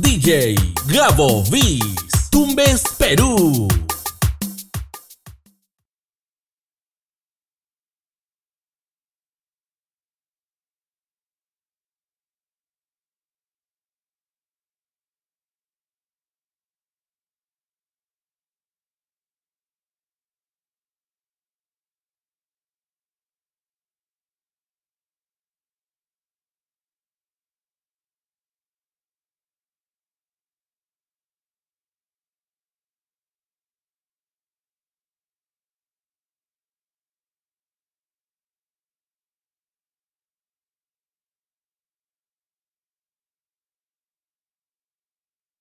DJ Gabo Viz, Tumbes Perú.